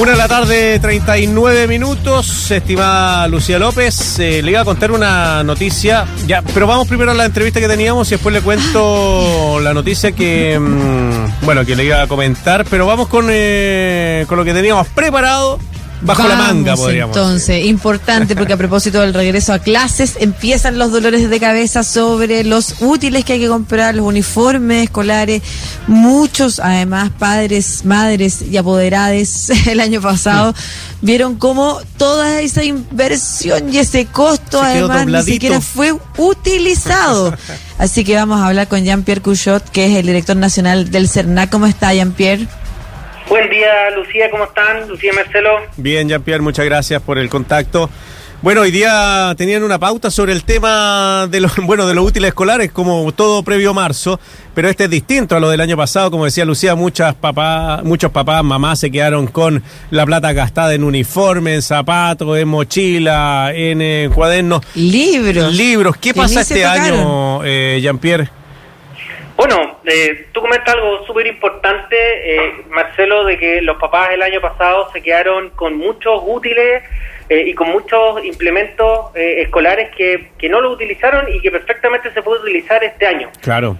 Una de la tarde, 39 minutos, estimada Lucía López. Eh, le iba a contar una noticia, ya, pero vamos primero a la entrevista que teníamos y después le cuento la noticia que, mm, bueno, que le iba a comentar, pero vamos con, eh, con lo que teníamos preparado bajo la manga, podríamos Entonces, importante porque a propósito del regreso a clases, empiezan los dolores de cabeza sobre los útiles que hay que comprar, los uniformes escolares. Muchos, además, padres, madres y apoderados el año pasado vieron cómo toda esa inversión y ese costo, además, ni siquiera fue utilizado. Así que vamos a hablar con Jean-Pierre Couchot, que es el director nacional del CERNAC. ¿Cómo está, Jean-Pierre? Buen día, Lucía, ¿cómo están? Lucía Marcelo. Bien, Jean-Pierre, muchas gracias por el contacto. Bueno, hoy día tenían una pauta sobre el tema de los, bueno, de los útiles escolares, como todo previo marzo, pero este es distinto a lo del año pasado, como decía Lucía, muchas papás, muchos papás, mamás se quedaron con la plata gastada en uniforme, en zapatos, en mochila, en eh, cuadernos. Libros. Libros. ¿Qué pasa este año, eh, Jean-Pierre? Bueno, eh, tú comentas algo súper importante, eh, Marcelo, de que los papás el año pasado se quedaron con muchos útiles eh, y con muchos implementos eh, escolares que, que no lo utilizaron y que perfectamente se puede utilizar este año. Claro.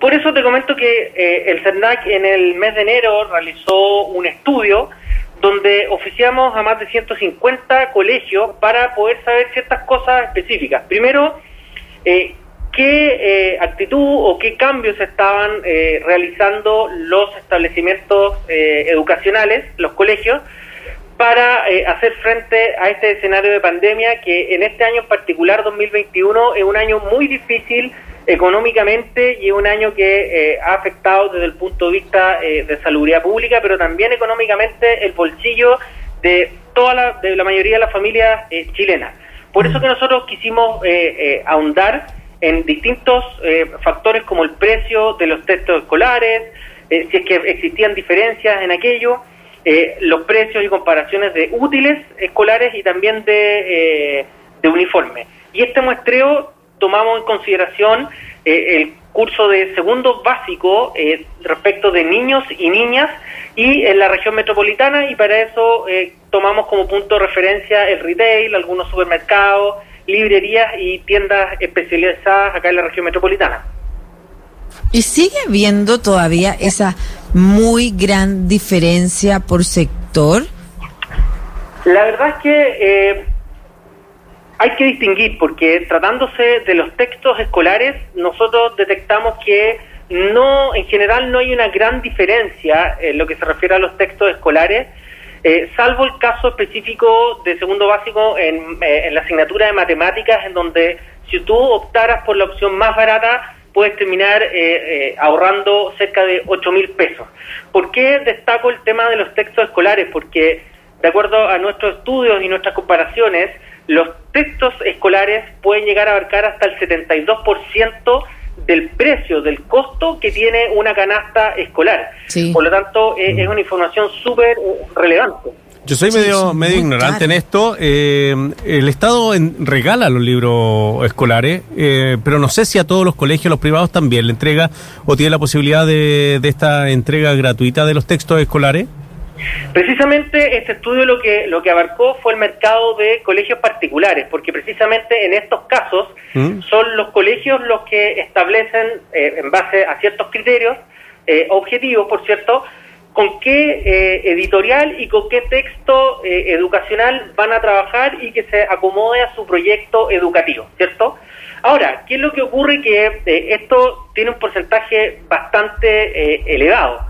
Por eso te comento que el CERNAC en el mes de enero realizó un estudio donde oficiamos a más de 150 colegios para poder saber ciertas cosas específicas. Primero, eh, qué eh, actitud o qué cambios estaban eh, realizando los establecimientos eh, educacionales, los colegios, para hacer frente a este escenario de pandemia que en este año en particular, 2021, es un año muy difícil económicamente y es un año que ha afectado desde el punto de vista de salubridad pública, pero también económicamente el bolsillo de toda la, de la mayoría de las familias chilenas. Por eso que nosotros quisimos ahondar en distintos eh, factores como el precio de los textos escolares, eh, si es que existían diferencias en aquello, eh, los precios y comparaciones de útiles escolares y también de, de uniforme. Y este muestreo tomamos en consideración el curso de segundo básico respecto de niños y niñas y en la región metropolitana y para eso tomamos como punto de referencia el retail, algunos supermercados, librerías y tiendas especializadas acá en la región metropolitana. ¿Y sigue habiendo todavía esa muy gran diferencia por sector? La verdad es que eh, hay que distinguir, porque tratándose de los textos escolares, nosotros detectamos que no, en general no hay una gran diferencia en lo que se refiere a los textos escolares eh, salvo el caso específico de segundo básico en, eh, en, la asignatura de matemáticas, en donde si tú optaras por la opción más barata, puedes terminar eh, ahorrando cerca de 8 mil pesos. ¿Por qué destaco el tema de los textos escolares? Porque, de acuerdo a nuestros estudios y nuestras comparaciones, los textos escolares pueden llegar a abarcar hasta el 72% del precio, del costo que tiene una canasta escolar. Por lo tanto, es, una información súper eh, relevante. Yo soy medio, medio ignorante en esto. Eh, el Estado regala los libros escolares, eh, pero no sé si a todos los colegios, los privados también le entrega o tiene la posibilidad de, de esta entrega gratuita de los textos escolares. Precisamente este estudio lo que, lo que abarcó fue el mercado de colegios particulares, porque precisamente en estos casos ¿Mm? son los colegios los que establecen, eh, en base a ciertos criterios, eh, objetivos, por cierto, con qué eh, editorial y con qué texto educacional van a trabajar y que se acomode a su proyecto educativo, ¿cierto? Ahora, ¿qué es lo que ocurre? Que esto tiene un porcentaje bastante elevado.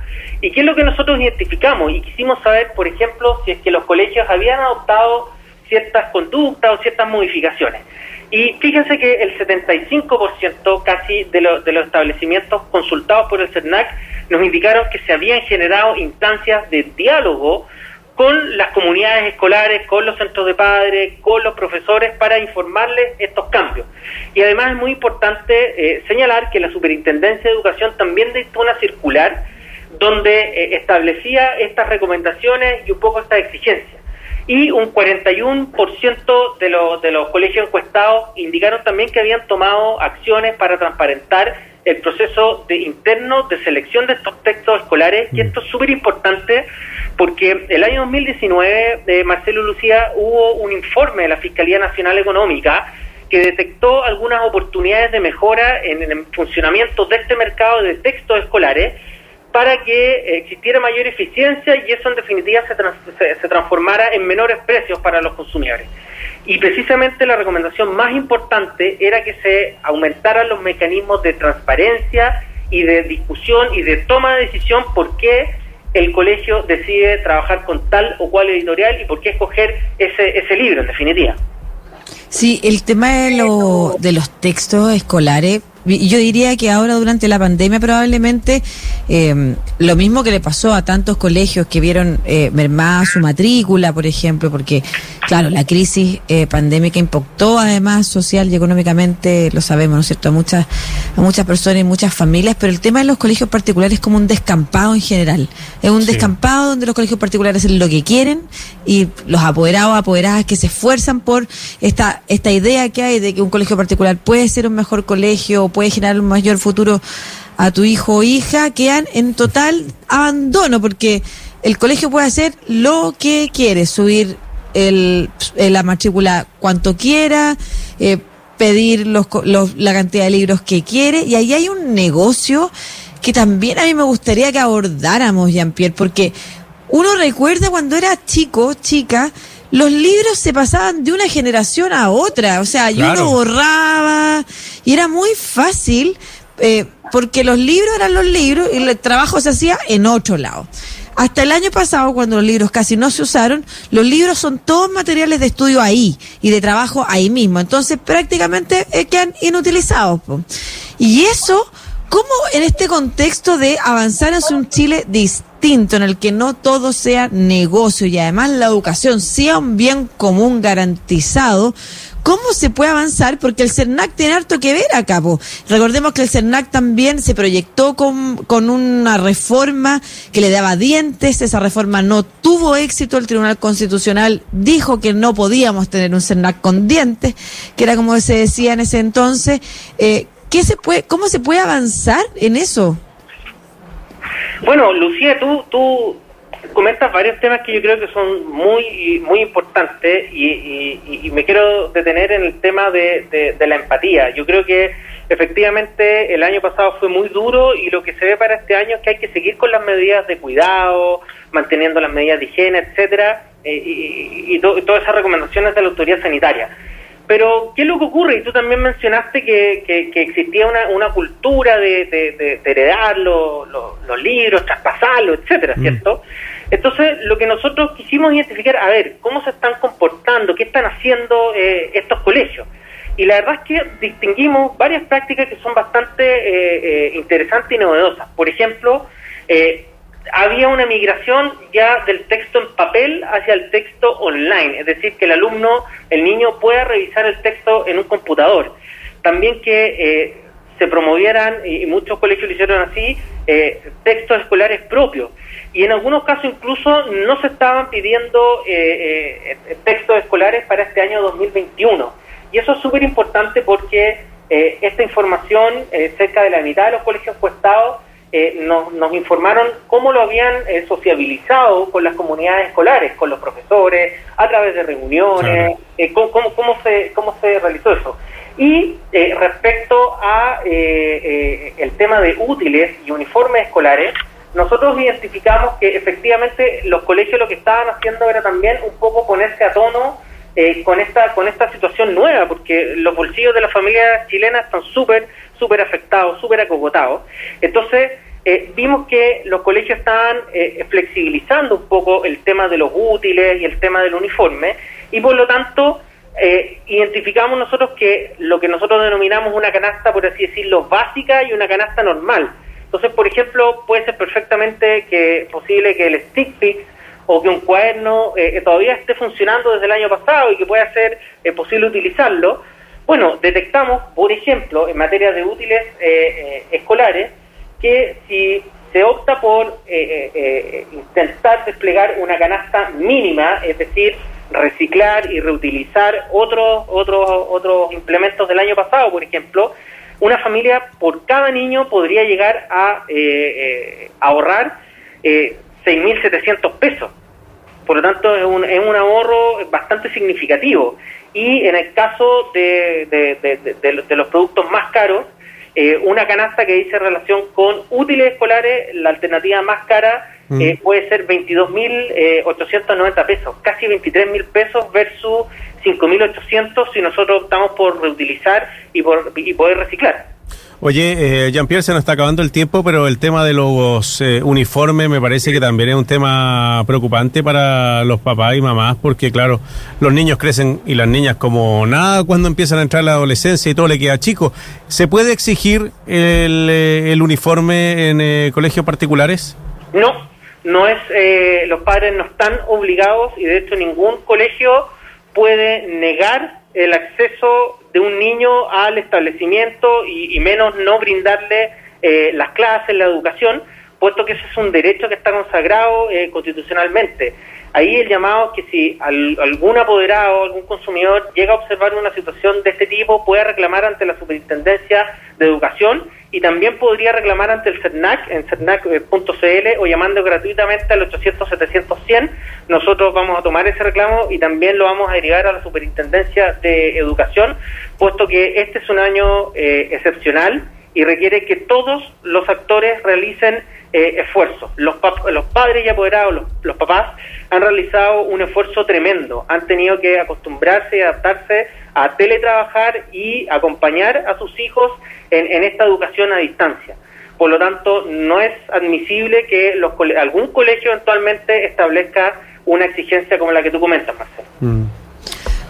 ¿Y qué es lo que nosotros identificamos? Y quisimos saber, por ejemplo, si es que los colegios habían adoptado ciertas conductas o ciertas modificaciones. Y fíjense que el 75% casi de, de los establecimientos consultados por el CERNAC nos indicaron que se habían generado instancias de diálogo con las comunidades escolares, con los centros de padres, con los profesores para informarles estos cambios. Y además es muy importante eh, señalar que la Superintendencia de Educación también dictó una circular donde eh, establecía estas recomendaciones y un poco estas exigencias. Y un 41% de, los de los colegios encuestados indicaron también que habían tomado acciones para transparentar el proceso de interno de selección de estos textos escolares, y esto es súper importante porque el año 2019, de Marcelo Lucía, hubo un informe de la Fiscalía Nacional Económica que detectó algunas oportunidades de mejora en el funcionamiento de este mercado de textos escolares para que existiera mayor eficiencia y eso en definitiva se, se, transformara en menores precios para los consumidores. Y precisamente la recomendación más importante era que se aumentaran los mecanismos de transparencia y de discusión y de toma de decisión por qué el colegio decide trabajar con tal o cual editorial y por qué escoger ese, ese libro, en definitiva. Sí, el tema de, lo, de los textos escolares yo diría que ahora durante la pandemia probablemente eh, lo mismo que le pasó a tantos colegios que vieron eh, mermada su matrícula, por ejemplo, porque claro, la crisis eh, pandémica impactó además social y económicamente, lo sabemos, ¿no es cierto?, a muchas, a muchas personas y muchas familias, pero el tema de los colegios particulares es como un descampado en general. Es un descampado donde los colegios particulares hacen lo que quieren y los apoderados, apoderadas que se esfuerzan por esta, esta idea que hay de que un colegio particular puede ser un mejor colegio, puede generar un mayor futuro a tu hijo o hija, quedan en total abandono porque el colegio puede hacer lo que quiere, subir el, la matrícula cuanto quiera, eh, pedir los, la cantidad de libros que quiere, y ahí hay un negocio que también a mí me gustaría que abordáramos, Jean-Pierre, porque uno recuerda cuando era chico, chica, los libros se pasaban de una generación a otra, o sea, y uno borraba, y era muy fácil, eh, porque los libros eran los libros y el trabajo se hacía en otro lado. Hasta el año pasado, cuando los libros casi no se usaron, los libros son todos materiales de estudio ahí y de trabajo ahí mismo. Entonces, prácticamente eh, quedan inutilizados. Y eso, ¿cómo en este contexto de avanzar hacia un Chile distinto? en el que no todo sea negocio y además la educación sea un bien común garantizado, ¿cómo se puede avanzar? Porque el CERNAC tiene harto que ver a cabo. Recordemos que el CERNAC también se proyectó con, con una reforma que le daba dientes, esa reforma no tuvo éxito, el Tribunal Constitucional dijo que no podíamos tener un CERNAC con dientes, que era como se decía en ese entonces. Eh, ¿qué se puede, ¿Cómo se puede avanzar en eso? Bueno, Lucía, tú, tú comentas varios temas que yo creo que son muy muy importantes y, me quiero detener en el tema de, la empatía. Yo creo que efectivamente el año pasado fue muy duro y lo que se ve para este año es que hay que seguir con las medidas de cuidado, manteniendo las medidas de higiene, etcétera, eh, y, todas esas recomendaciones de la autoridad sanitaria. Pero, ¿qué es lo que ocurre? Y tú también mencionaste que, existía una, una cultura de, heredar los, libros, traspasarlos, etcétera, mm. ¿cierto? Entonces, lo que nosotros quisimos identificar, a ver, ¿cómo se están comportando? ¿Qué están haciendo eh, estos colegios? Y la verdad es que distinguimos varias prácticas que son bastante eh, eh, interesantes y novedosas. Por ejemplo, eh, había una migración ya del texto en papel hacia el texto online, es decir, que el alumno, el niño pueda revisar el texto en un computador. También que eh, se promovieran, y muchos colegios lo hicieron así, eh, textos escolares propios. Y en algunos casos incluso no se estaban pidiendo eh, textos escolares para este año 2021. Y eso es súper importante porque esta información, cerca de la mitad de los colegios encuestados, eh, nos, nos, informaron cómo lo habían eh, sociabilizado con las comunidades escolares, con los profesores, a través de reuniones, eh, cómo, cómo, se, cómo se realizó eso. Y respecto a el tema de útiles y uniformes escolares, nosotros identificamos que efectivamente los colegios lo que estaban haciendo era también un poco ponerse a tono con esta con esta situación nueva, porque los bolsillos de las familias chilenas están súper súper afectados, súper acogotados. Entonces, eh, vimos que los colegios estaban eh, flexibilizando un poco el tema de los útiles y el tema del uniforme, y por lo tanto, eh, identificamos nosotros que lo que nosotros denominamos una canasta, por así decirlo, básica y una canasta normal. Entonces, por ejemplo, puede ser perfectamente posible que el stick fix o que un cuaderno todavía esté funcionando desde el año pasado y que pueda ser posible utilizarlo, bueno, detectamos, por ejemplo, en materia de útiles eh, eh, escolares, que si se opta por eh, intentar desplegar una canasta mínima, es decir, reciclar y reutilizar otros otros otros implementos del año pasado, por ejemplo, una familia por cada niño podría llegar a ahorrar 6.700 pesos. Por lo tanto, es un, es un ahorro bastante significativo. Y en el caso de, de, los productos más caros, eh, una canasta que dice relación con útiles escolares, la alternativa más cara mm. eh, puede ser 22.890 eh, pesos, casi 23.000 pesos versus 5.800 si nosotros optamos por reutilizar y, por, y poder reciclar. Oye, eh, Jean-Pierre, se nos está acabando el tiempo, pero el tema de los eh, uniformes me parece que también es un tema preocupante para los papás y mamás, porque claro, los niños crecen y las niñas como nada cuando empiezan a entrar la adolescencia y todo le queda chico. ¿Se puede exigir el, eh, el uniforme en eh, colegios particulares? No, no es, los padres no están obligados y de hecho ningún colegio puede negar el acceso de un niño al establecimiento y, menos no brindarle eh, las clases, la educación, puesto que ese es un derecho que está consagrado eh, constitucionalmente. Ahí el llamado es que si algún apoderado, algún consumidor llega a observar una situación de este tipo, puede reclamar ante la Superintendencia de Educación y también podría reclamar ante el CERNAC en cernac.cl o llamando gratuitamente al 800-700-100. Nosotros vamos a tomar ese reclamo y también lo vamos a derivar a la Superintendencia de Educación, puesto que este es un año eh, excepcional y requiere que todos los actores realicen eh, esfuerzos. Los, los padres y apoderados, los, papás, han realizado un esfuerzo tremendo. Han tenido que acostumbrarse y adaptarse a teletrabajar y acompañar a sus hijos en, en esta educación a distancia. Por lo tanto, no es admisible que los, algún colegio eventualmente establezca una exigencia como la que tú comentas, Marcelo. Mm.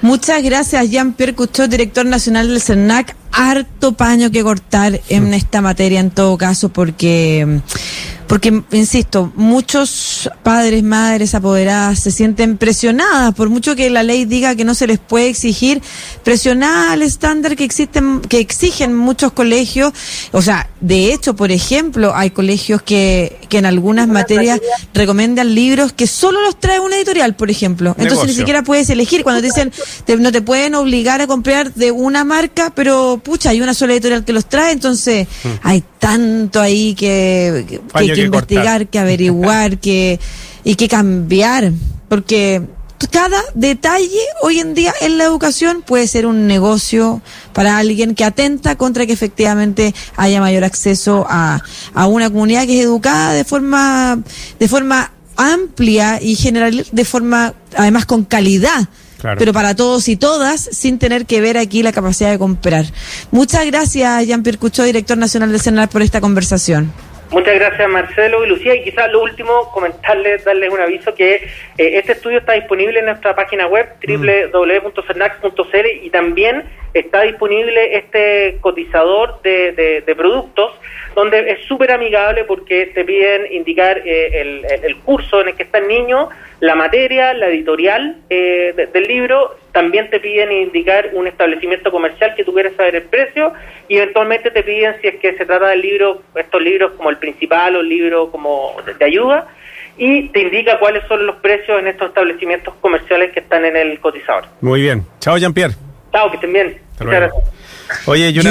Muchas gracias, Jean-Pierre Couchot, director nacional del CERNAC. Harto paño que cortar en esta materia en todo caso, porque porque, insisto, muchos padres, madres apoderadas se sienten presionadas, por mucho que la ley diga que no se les puede exigir, presionadas al estándar que existen, que exigen muchos colegios. O sea, de hecho, por ejemplo, hay colegios que, que en algunas materias recomiendan libros que solo los trae una editorial, por ejemplo. Entonces ni siquiera puedes elegir. Cuando dicen, no te pueden obligar a comprar de una marca, pero pucha, hay una sola editorial que los trae, entonces mm. hay tanto ahí que, que, investigar, que averiguar, que y que cambiar, porque cada detalle hoy en día en la educación puede ser un negocio para alguien que atenta contra que efectivamente haya mayor acceso a, a una comunidad que es educada de forma de forma amplia y general de forma además con calidad pero para todos y todas, sin tener que ver aquí la capacidad de comprar. Muchas gracias, Jean-Pierre Cuchó, director nacional del CENAR, por esta conversación. Muchas gracias Marcelo y Lucía y quizás lo último comentarles, darles un aviso que eh, este estudio está disponible en nuestra página web mm. y también está disponible este cotizador de, de, productos donde es súper amigable porque te piden indicar eh, el, curso en el que está el niño, la materia, la editorial eh, del libro, también te piden indicar un establecimiento comercial que tú quieres saber el precio y eventualmente te piden si es que se trata del libro, estos libros como el principal o el libro como de ayuda y te indica cuáles son los precios en estos establecimientos comerciales que están en el cotizador. Muy bien. Chao, Jean-Pierre. Chao, que estén bien. Oye, y una...